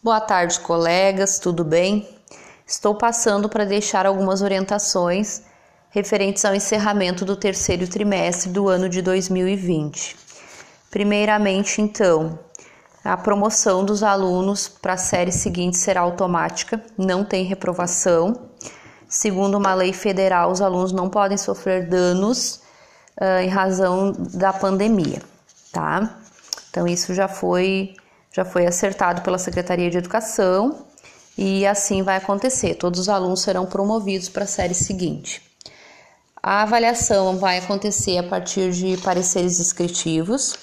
Boa tarde, colegas, tudo bem? Estou passando para deixar algumas orientações referentes ao encerramento do terceiro trimestre do ano de 2020. Primeiramente, então, a promoção dos alunos para a série seguinte será automática, não tem reprovação. Segundo uma lei federal, os alunos não podem sofrer danos uh, em razão da pandemia, tá? Então isso já foi já foi acertado pela Secretaria de Educação e assim vai acontecer. Todos os alunos serão promovidos para a série seguinte. A avaliação vai acontecer a partir de pareceres descritivos.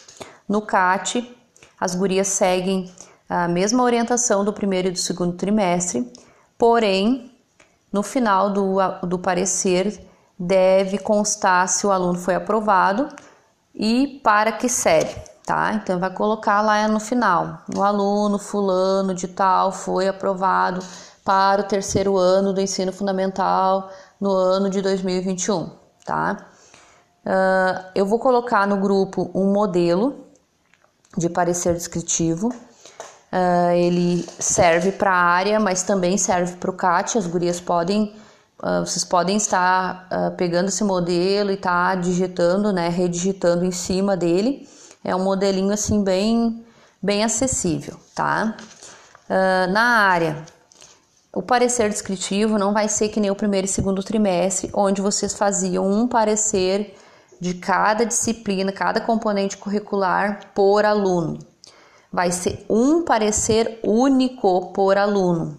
No CAT, as gurias seguem a mesma orientação do primeiro e do segundo trimestre, porém, no final do, do parecer, deve constar se o aluno foi aprovado e para que série tá? Então vai colocar lá no final, o aluno fulano de tal foi aprovado para o terceiro ano do ensino fundamental no ano de 2021, tá? Uh, eu vou colocar no grupo um modelo de parecer descritivo. Uh, ele serve para a área, mas também serve para o CAT. As gurias podem, uh, vocês podem estar pegando esse modelo e estar tá digitando, né, redigitando em cima dele é um modelinho assim bem, bem acessível, tá? Uh, na área, o parecer descritivo não vai ser que nem o primeiro e segundo trimestre, onde vocês faziam um parecer de cada disciplina, cada componente curricular por aluno. Vai ser um parecer único por aluno.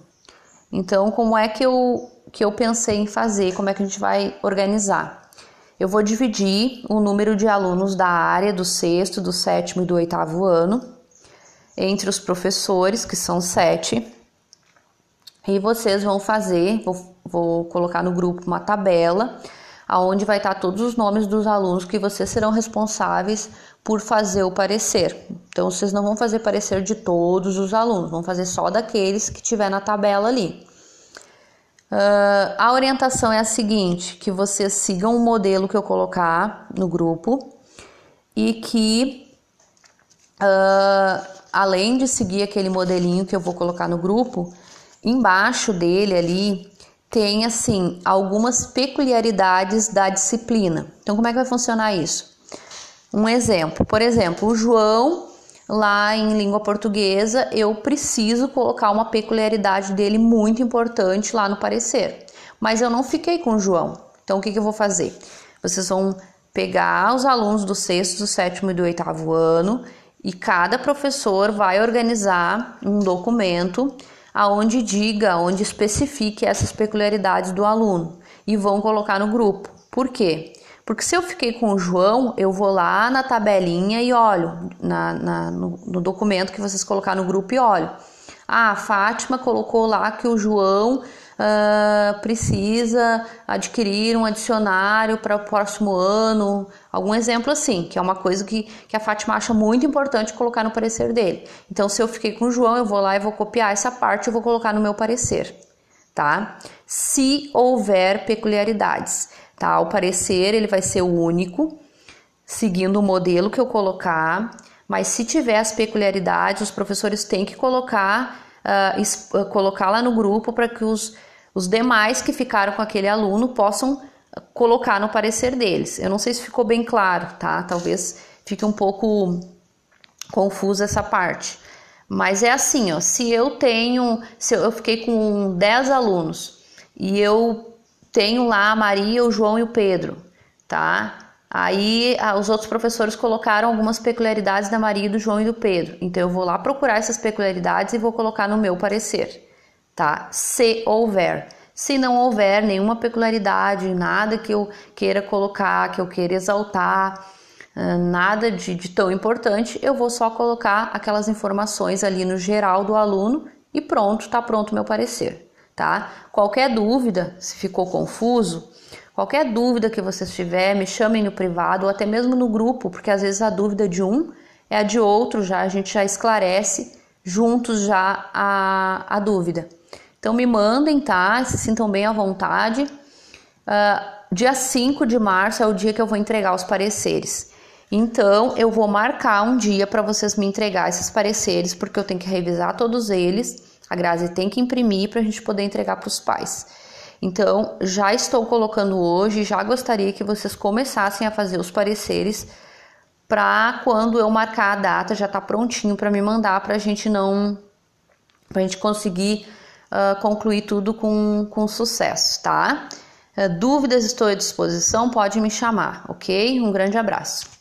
Então, como é que eu, que eu pensei em fazer? Como é que a gente vai organizar? Eu vou dividir o número de alunos da área do sexto, do sétimo e do oitavo ano entre os professores, que são sete, e vocês vão fazer, vou, vou colocar no grupo uma tabela aonde vai estar todos os nomes dos alunos que vocês serão responsáveis por fazer o parecer. Então vocês não vão fazer parecer de todos os alunos, vão fazer só daqueles que tiver na tabela ali. Uh, a orientação é a seguinte: que vocês sigam o modelo que eu colocar no grupo e que, uh, além de seguir aquele modelinho que eu vou colocar no grupo, embaixo dele ali tem assim algumas peculiaridades da disciplina. Então, como é que vai funcionar isso? Um exemplo, por exemplo, o João lá em língua portuguesa, eu preciso colocar uma peculiaridade dele muito importante lá no parecer. Mas eu não fiquei com o João. Então, o que, que eu vou fazer? Vocês vão pegar os alunos do sexto, do sétimo e do oitavo ano e cada professor vai organizar um documento aonde diga, onde especifique essas peculiaridades do aluno e vão colocar no grupo. Por quê? Porque se eu fiquei com o João, eu vou lá na tabelinha e olho, na, na no, no, documento que vocês colocar no grupo e olho. Ah, a Fátima colocou lá que o João uh, precisa adquirir um adicionário para o próximo ano, algum exemplo assim, que é uma coisa que, que a Fátima acha muito importante colocar no parecer dele. Então, se eu fiquei com o João, eu vou lá e vou copiar essa parte e vou colocar no meu parecer, tá? Se houver peculiaridades tá? Ao parecer, ele vai ser o único, seguindo o modelo que eu colocar, mas se tiver as peculiaridades, os professores têm que colocar, uh, colocar lá no grupo para que os, os demais que ficaram com aquele aluno possam colocar no parecer deles. Eu não sei se ficou bem claro, tá? Talvez fique um pouco confusa essa parte. Mas é assim, ó, se eu tenho, se eu fiquei com 10 alunos e eu tenho lá a Maria, o João e o Pedro, tá? Aí os outros professores colocaram algumas peculiaridades da Maria, do João e do Pedro. Então eu vou lá procurar essas peculiaridades e vou colocar no meu parecer, tá? Se houver. Se não houver nenhuma peculiaridade, nada que eu queira colocar, que eu queira exaltar, nada de, de tão importante, eu vou só colocar aquelas informações ali no geral do aluno e pronto, tá pronto o meu parecer tá? Qualquer dúvida, se ficou confuso, qualquer dúvida que vocês tiver, me chamem no privado ou até mesmo no grupo, porque às vezes a dúvida de um é a de outro, já a gente já esclarece juntos já a, a dúvida. Então me mandem, tá? Se sintam bem à vontade. Uh, dia 5 de março é o dia que eu vou entregar os pareceres. Então, eu vou marcar um dia para vocês me entregar esses pareceres, porque eu tenho que revisar todos eles. A Grazi tem que imprimir para a gente poder entregar para os pais. Então, já estou colocando hoje, já gostaria que vocês começassem a fazer os pareceres para quando eu marcar a data já tá prontinho para me mandar para a gente não para a gente conseguir uh, concluir tudo com, com sucesso, tá? Uh, dúvidas estou à disposição, pode me chamar, ok? Um grande abraço.